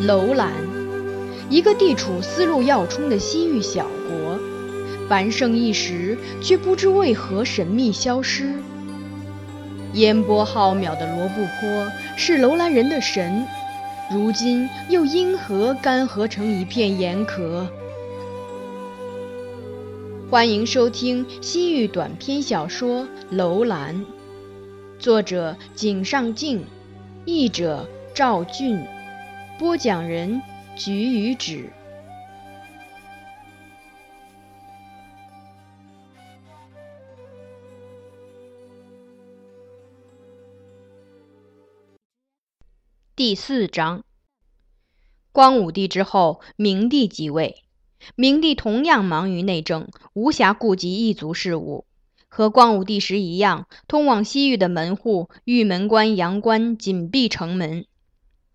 楼兰，一个地处丝路要冲的西域小国，繁盛一时，却不知为何神秘消失。烟波浩渺的罗布泊是楼兰人的神，如今又因何干涸成一片盐壳？欢迎收听西域短篇小说《楼兰》，作者井上静，译者赵俊，播讲人菊与纸。第四章，光武帝之后，明帝即位。明帝同样忙于内政，无暇顾及异族事务。和光武帝时一样，通往西域的门户玉门关、阳关紧闭城门。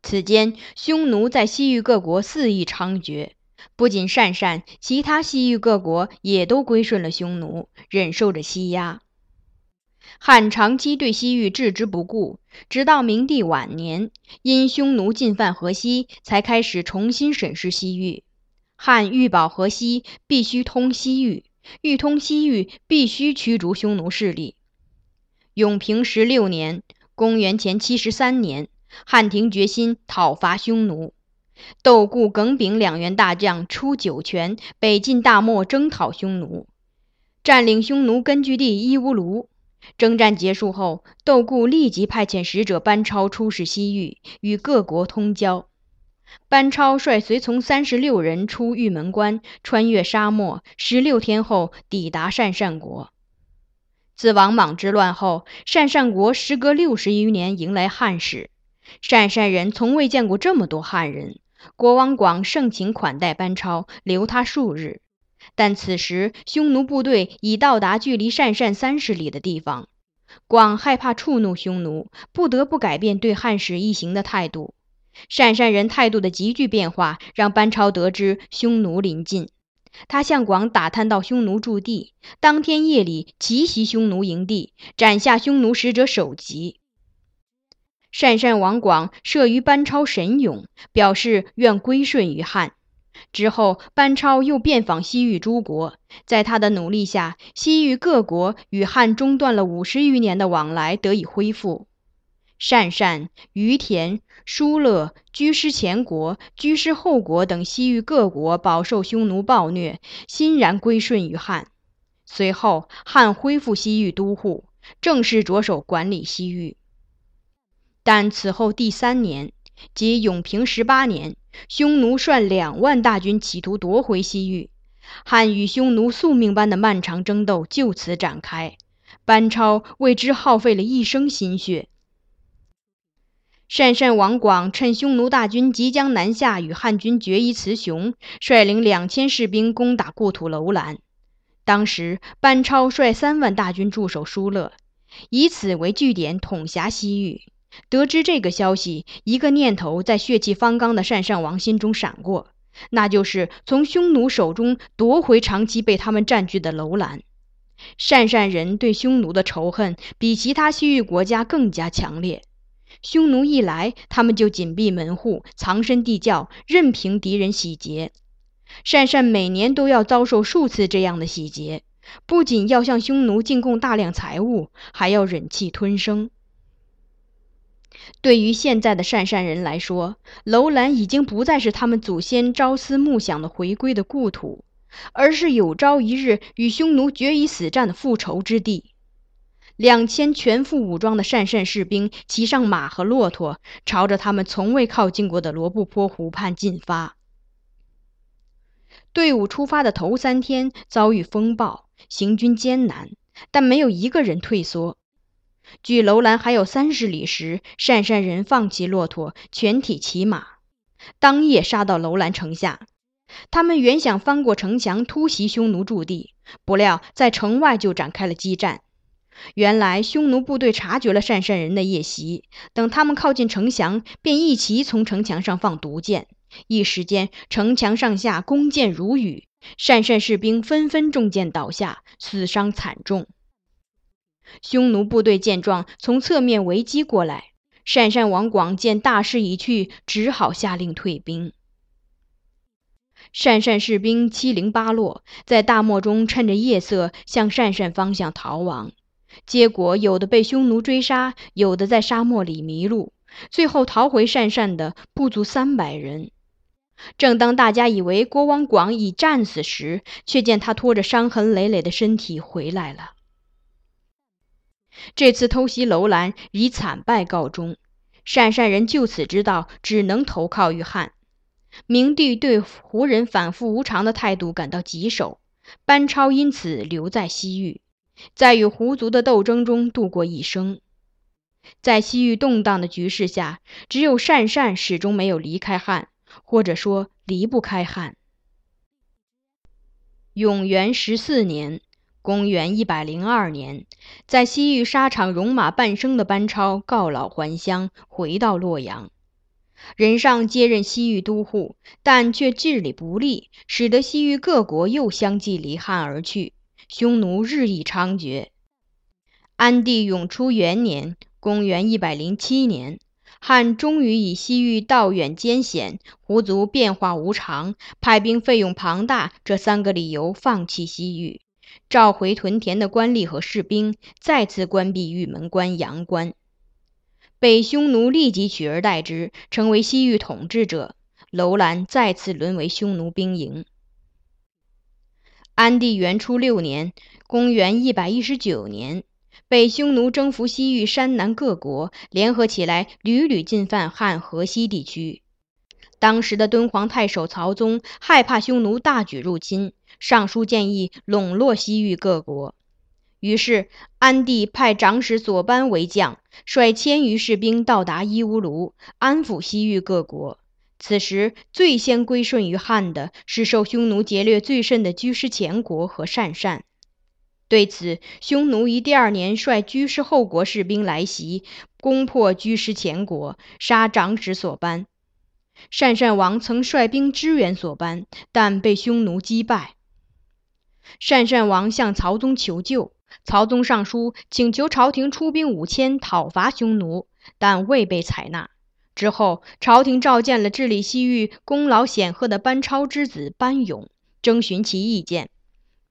此间，匈奴在西域各国肆意猖獗。不仅鄯善，其他西域各国也都归顺了匈奴，忍受着欺压。汉长期对西域置之不顾，直到明帝晚年，因匈奴进犯河西，才开始重新审视西域。汉欲保河西，必须通西域；欲通西域，必须驱逐匈奴势力。永平十六年（公元前七十三年），汉廷决心讨伐匈奴。窦固、耿炳两员大将出酒泉，北进大漠征讨匈奴，占领匈奴根据地伊乌卢。征战结束后，窦固立即派遣使者班超出使西域，与各国通交。班超率随从三十六人出玉门关，穿越沙漠，十六天后抵达鄯善国。自王莽之乱后，鄯善国时隔六十余年迎来汉使。鄯善人从未见过这么多汉人。国王广盛情款待班超，留他数日。但此时匈奴部队已到达距离鄯善三十里的地方，广害怕触怒匈奴，不得不改变对汉使一行的态度。鄯善人态度的急剧变化，让班超得知匈奴临近。他向广打探到匈奴驻地，当天夜里奇袭匈奴营地，斩下匈奴使者首级。鄯善王广慑于班超神勇，表示愿归顺于汉。之后，班超又遍访西域诸国，在他的努力下，西域各国与汉中断了五十余年的往来得以恢复。鄯善、于田、疏勒、居师前国、居师后国等西域各国饱受匈奴暴虐，欣然归顺于汉。随后，汉恢复西域都护，正式着手管理西域。但此后第三年，即永平十八年，匈奴率两万大军企图夺回西域，汉与匈奴宿命般的漫长争斗就此展开。班超为之耗费了一生心血。鄯善王广趁匈奴大军即将南下，与汉军决一雌雄，率领两千士兵攻打故土楼兰。当时，班超率三万大军驻守疏勒，以此为据点统辖西域。得知这个消息，一个念头在血气方刚的鄯善王心中闪过，那就是从匈奴手中夺回长期被他们占据的楼兰。鄯善人对匈奴的仇恨比其他西域国家更加强烈。匈奴一来，他们就紧闭门户，藏身地窖，任凭敌人洗劫。鄯善每年都要遭受数次这样的洗劫，不仅要向匈奴进贡大量财物，还要忍气吞声。对于现在的鄯善人来说，楼兰已经不再是他们祖先朝思暮想的回归的故土，而是有朝一日与匈奴决一死战的复仇之地。两千全副武装的鄯善士兵骑上马和骆驼，朝着他们从未靠近过的罗布泊湖畔进发。队伍出发的头三天遭遇风暴，行军艰难，但没有一个人退缩。距楼兰还有三十里时，鄯善人放弃骆驼，全体骑马，当夜杀到楼兰城下。他们原想翻过城墙突袭匈奴驻地，不料在城外就展开了激战。原来匈奴部队察觉了鄯善人的夜袭，等他们靠近城墙，便一齐从城墙上放毒箭。一时间，城墙上下弓箭如雨，鄯善士兵纷纷中箭倒下，死伤惨重。匈奴部队见状，从侧面围击过来，鄯善王广见大势已去，只好下令退兵。鄯善士兵七零八落，在大漠中趁着夜色向鄯善方向逃亡，结果有的被匈奴追杀，有的在沙漠里迷路，最后逃回鄯善的不足三百人。正当大家以为国王广已战死时，却见他拖着伤痕累累的身体回来了。这次偷袭楼兰以惨败告终，鄯善人就此知道只能投靠于汉。明帝对胡人反复无常的态度感到棘手，班超因此留在西域，在与胡族的斗争中度过一生。在西域动荡的局势下，只有鄯善始终没有离开汉，或者说离不开汉。永元十四年。公元一百零二年，在西域沙场戎马半生的班超告老还乡，回到洛阳。任上接任西域都护，但却治理不力，使得西域各国又相继离汉而去，匈奴日益猖獗。安帝永初元年（公元一百零七年），汉终于以西域道远艰险、胡族变化无常、派兵费用庞大这三个理由，放弃西域。召回屯田的官吏和士兵，再次关闭玉门关、阳关，被匈奴立即取而代之，成为西域统治者。楼兰再次沦为匈奴兵营。安帝元初六年（公元119年），被匈奴征服西域山南各国，联合起来，屡屡进犯汉河西地区。当时的敦煌太守曹宗害怕匈奴大举入侵。上书建议笼络西域各国，于是安帝派长史索班为将，率千余士兵到达伊吾卢，安抚西域各国。此时最先归顺于汉的是受匈奴劫掠最甚的居师前国和鄯善。对此，匈奴于第二年率居师后国士兵来袭，攻破居师前国，杀长史索班。鄯善王曾率兵支援索班，但被匈奴击败。鄯善王向曹宗求救，曹宗上书请求朝廷出兵五千讨伐匈奴，但未被采纳。之后，朝廷召见了治理西域功劳显赫的班超之子班勇，征询其意见。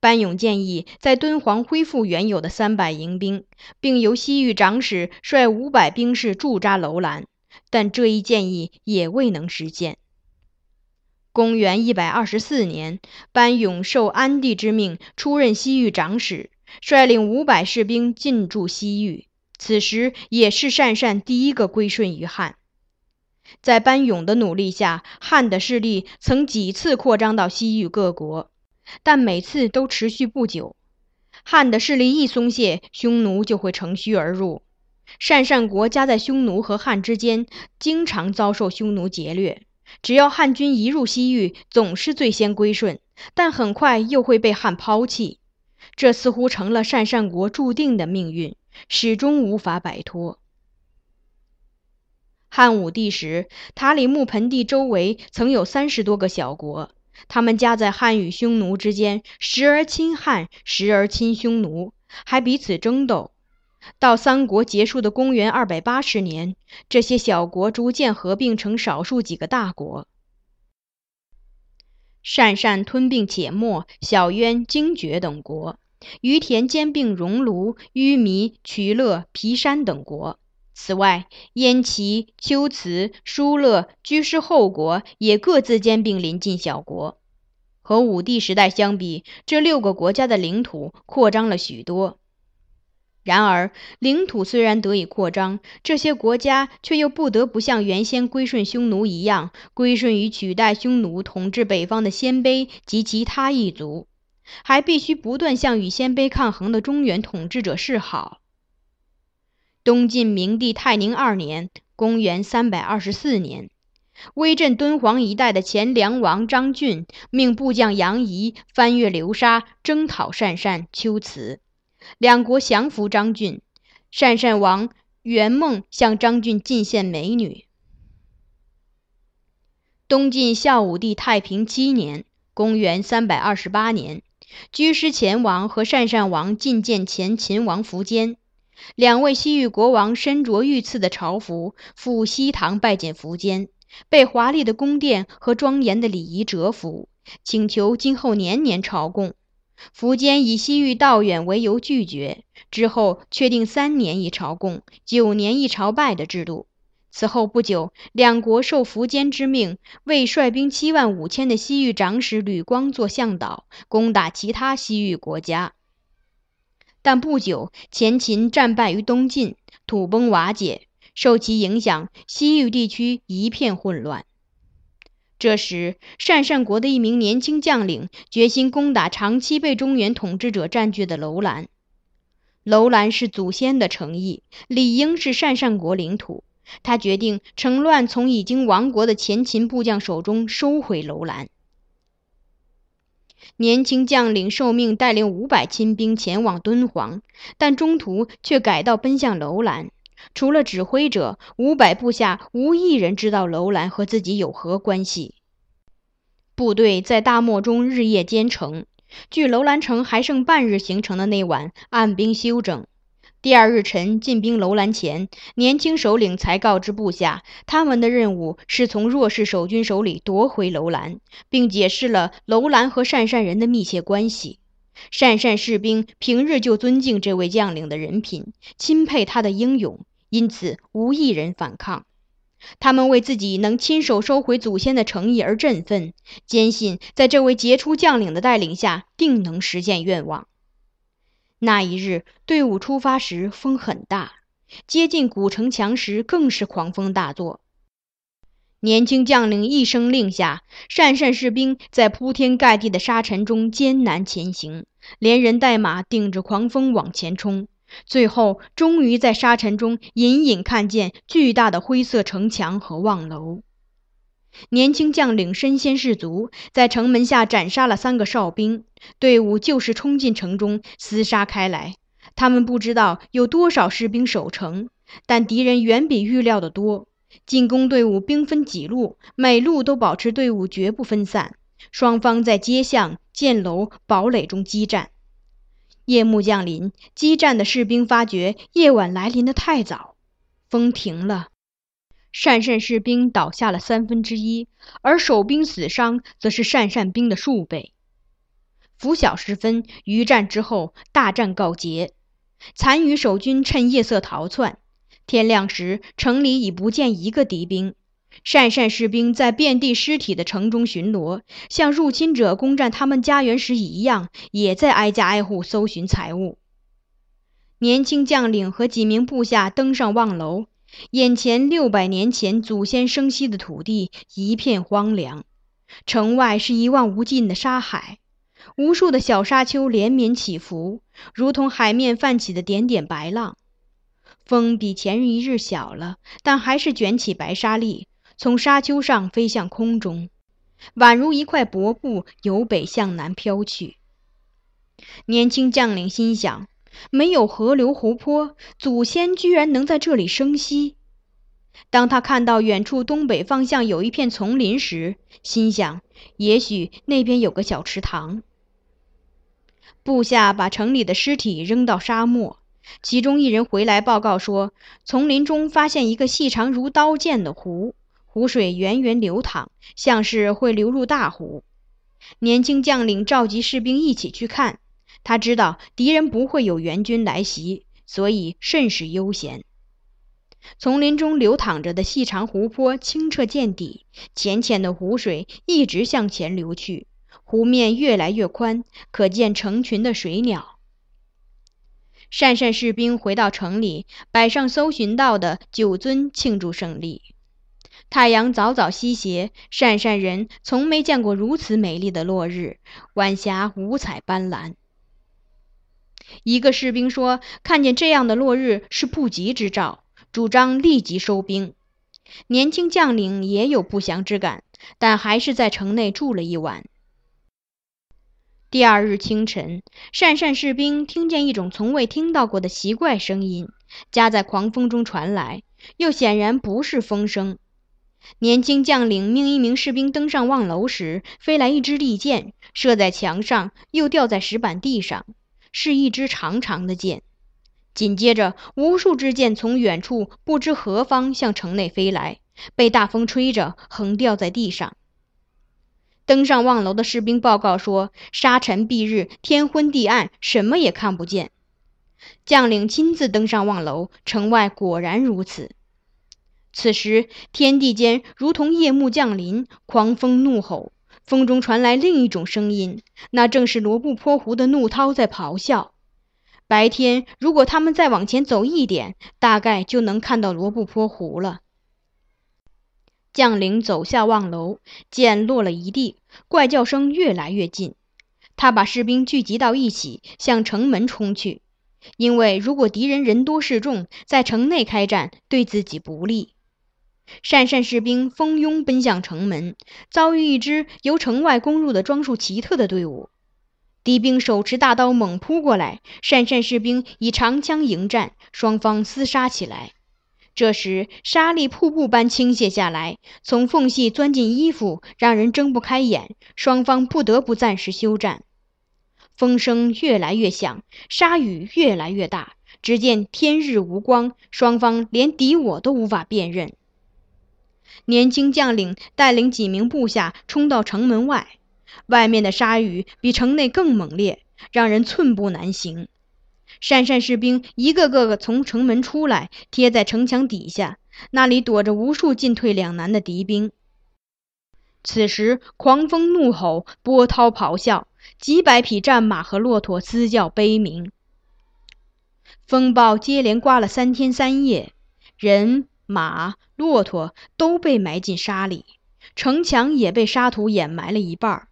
班勇建议在敦煌恢复原有的三百营兵，并由西域长史率五百兵士驻扎楼兰，但这一建议也未能实现。公元一百二十四年，班勇受安帝之命出任西域长史，率领五百士兵进驻西域。此时也是鄯善第一个归顺于汉。在班勇的努力下，汉的势力曾几次扩张到西域各国，但每次都持续不久。汉的势力一松懈，匈奴就会乘虚而入。鄯善国家在匈奴和汉之间，经常遭受匈奴劫掠。只要汉军一入西域，总是最先归顺，但很快又会被汉抛弃。这似乎成了鄯善国注定的命运，始终无法摆脱。汉武帝时，塔里木盆地周围曾有三十多个小国，他们夹在汉与匈奴之间，时而亲汉，时而亲匈奴，还彼此争斗。到三国结束的公元二百八十年，这些小国逐渐合并成少数几个大国。鄯善吞并且末、小渊、精绝等国，于田兼并戎卢、淤弥、渠勒、皮山等国。此外，燕齐、龟兹、疏勒、居师后国也各自兼并邻近小国。和武帝时代相比，这六个国家的领土扩张了许多。然而，领土虽然得以扩张，这些国家却又不得不像原先归顺匈奴一样，归顺于取代匈奴统治北方的鲜卑及其他异族，还必须不断向与鲜卑抗衡的中原统治者示好。东晋明帝泰宁二年（公元324年），威震敦煌一带的前梁王张俊命部将杨仪翻越流沙，征讨鄯善、龟兹。两国降服张俊，鄯善王圆梦向张俊进献美女。东晋孝武帝太平七年（公元328年），居师前王和鄯善王觐见前秦王苻坚，两位西域国王身着御赐的朝服，赴西堂拜见苻坚，被华丽的宫殿和庄严的礼仪折服，请求今后年年朝贡。苻坚以西域道远为由拒绝，之后确定三年一朝贡、九年一朝拜的制度。此后不久，两国受苻坚之命，为率兵七万五千的西域长史吕光做向导，攻打其他西域国家。但不久，前秦战败于东晋，土崩瓦解，受其影响，西域地区一片混乱。这时，鄯善国的一名年轻将领决心攻打长期被中原统治者占据的楼兰。楼兰是祖先的城邑，理应是鄯善国领土。他决定趁乱从已经亡国的前秦部将手中收回楼兰。年轻将领受命带领五百亲兵前往敦煌，但中途却改道奔向楼兰。除了指挥者，五百部下无一人知道楼兰和自己有何关系。部队在大漠中日夜兼程，距楼兰城还剩半日行程的那晚，按兵休整。第二日晨进兵楼兰前，年轻首领才告知部下，他们的任务是从弱势守军手里夺回楼兰，并解释了楼兰和鄯善人的密切关系。鄯善士兵平日就尊敬这位将领的人品，钦佩他的英勇，因此无一人反抗。他们为自己能亲手收回祖先的诚意而振奋，坚信在这位杰出将领的带领下，定能实现愿望。那一日，队伍出发时风很大，接近古城墙时更是狂风大作。年轻将领一声令下，善善士兵在铺天盖地的沙尘中艰难前行，连人带马顶着狂风往前冲。最后，终于在沙尘中隐隐看见巨大的灰色城墙和望楼。年轻将领身先士卒，在城门下斩杀了三个哨兵，队伍就是冲进城中，厮杀开来。他们不知道有多少士兵守城，但敌人远比预料的多。进攻队伍兵分几路，每路都保持队伍绝不分散。双方在街巷、箭楼、堡垒中激战。夜幕降临，激战的士兵发觉夜晚来临的太早，风停了。善善士兵倒下了三分之一，而守兵死伤则是善善兵的数倍。拂晓时分，余战之后，大战告捷。残余守军趁夜色逃窜。天亮时，城里已不见一个敌兵。鄯善士兵在遍地尸体的城中巡逻，像入侵者攻占他们家园时一样，也在挨家挨户搜寻财物。年轻将领和几名部下登上望楼。眼前六百年前祖先生息的土地一片荒凉，城外是一望无尽的沙海，无数的小沙丘连绵起伏，如同海面泛起的点点白浪。风比前日一日小了，但还是卷起白沙粒，从沙丘上飞向空中，宛如一块薄布由北向南飘去。年轻将领心想。没有河流湖泊，祖先居然能在这里生息。当他看到远处东北方向有一片丛林时，心想：也许那边有个小池塘。部下把城里的尸体扔到沙漠，其中一人回来报告说，丛林中发现一个细长如刀剑的湖，湖水源源流淌，像是会流入大湖。年轻将领召集士兵一起去看。他知道敌人不会有援军来袭，所以甚是悠闲。丛林中流淌着的细长湖泊清澈见底，浅浅的湖水一直向前流去，湖面越来越宽，可见成群的水鸟。善善士兵回到城里，摆上搜寻到的酒樽庆祝胜利。太阳早早西斜，鄯善人从没见过如此美丽的落日，晚霞五彩斑斓。一个士兵说：“看见这样的落日是不吉之兆，主张立即收兵。”年轻将领也有不祥之感，但还是在城内住了一晚。第二日清晨，善善士兵听见一种从未听到过的奇怪声音，夹在狂风中传来，又显然不是风声。年轻将领命一名士兵登上望楼时，飞来一支利箭，射在墙上，又掉在石板地上。是一支长长的箭，紧接着，无数支箭从远处不知何方向城内飞来，被大风吹着横掉在地上。登上望楼的士兵报告说：“沙尘蔽日，天昏地暗，什么也看不见。”将领亲自登上望楼，城外果然如此。此时，天地间如同夜幕降临，狂风怒吼，风中传来另一种声音，那正是罗布泊湖的怒涛在咆哮。白天，如果他们再往前走一点，大概就能看到罗布泊湖了。将领走下望楼，剑落了一地，怪叫声越来越近。他把士兵聚集到一起，向城门冲去。因为如果敌人人多势众，在城内开战，对自己不利。善善士兵蜂拥奔向城门，遭遇一支由城外攻入的装束奇特的队伍。敌兵手持大刀猛扑过来，善善士兵以长枪迎战，双方厮杀起来。这时，沙粒瀑布般倾泻下来，从缝隙钻进衣服，让人睁不开眼。双方不得不暂时休战。风声越来越响，沙雨越来越大。只见天日无光，双方连敌我都无法辨认。年轻将领带领几名部下冲到城门外。外面的沙雨比城内更猛烈，让人寸步难行。鄯善士兵一个个个从城门出来，贴在城墙底下，那里躲着无数进退两难的敌兵。此时，狂风怒吼，波涛咆哮，几百匹战马和骆驼嘶叫悲鸣。风暴接连刮了三天三夜，人马、骆驼都被埋进沙里，城墙也被沙土掩埋了一半。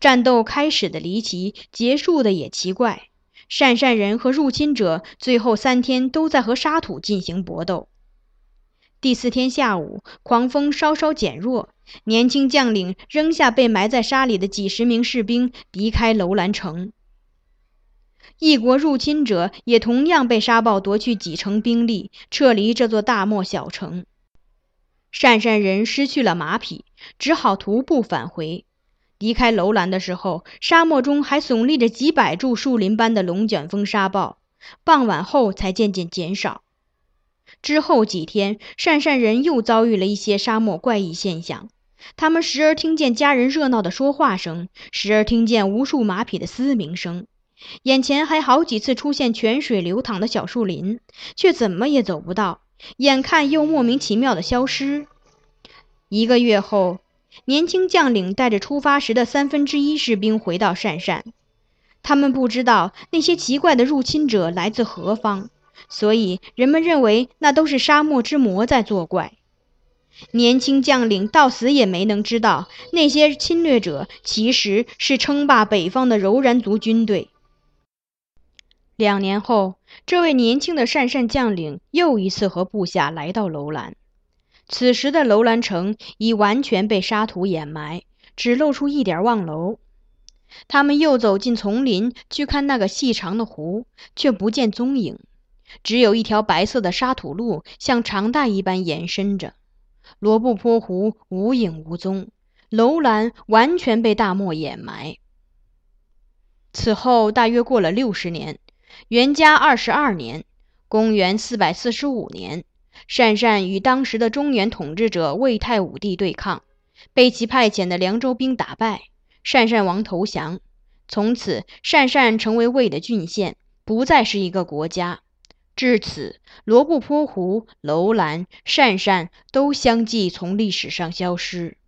战斗开始的离奇，结束的也奇怪。鄯善人和入侵者最后三天都在和沙土进行搏斗。第四天下午，狂风稍稍减弱，年轻将领扔下被埋在沙里的几十名士兵，离开楼兰城。异国入侵者也同样被沙暴夺去几成兵力，撤离这座大漠小城。鄯善人失去了马匹，只好徒步返回。离开楼兰的时候，沙漠中还耸立着几百柱树林般的龙卷风沙暴，傍晚后才渐渐减少。之后几天，鄯善人又遭遇了一些沙漠怪异现象。他们时而听见家人热闹的说话声，时而听见无数马匹的嘶鸣声，眼前还好几次出现泉水流淌的小树林，却怎么也走不到，眼看又莫名其妙的消失。一个月后。年轻将领带着出发时的三分之一士兵回到鄯善，他们不知道那些奇怪的入侵者来自何方，所以人们认为那都是沙漠之魔在作怪。年轻将领到死也没能知道，那些侵略者其实是称霸北方的柔然族军队。两年后，这位年轻的鄯善将领又一次和部下来到楼兰。此时的楼兰城已完全被沙土掩埋，只露出一点望楼。他们又走进丛林去看那个细长的湖，却不见踪影，只有一条白色的沙土路像长带一般延伸着。罗布泊湖无影无踪，楼兰完全被大漠掩埋。此后大约过了六十年，元嘉二十二年（公元四百四十五年）。鄯善与当时的中原统治者魏太武帝对抗，被其派遣的凉州兵打败，鄯善王投降。从此，鄯善成为魏的郡县，不再是一个国家。至此，罗布泊湖、楼兰、鄯善都相继从历史上消失。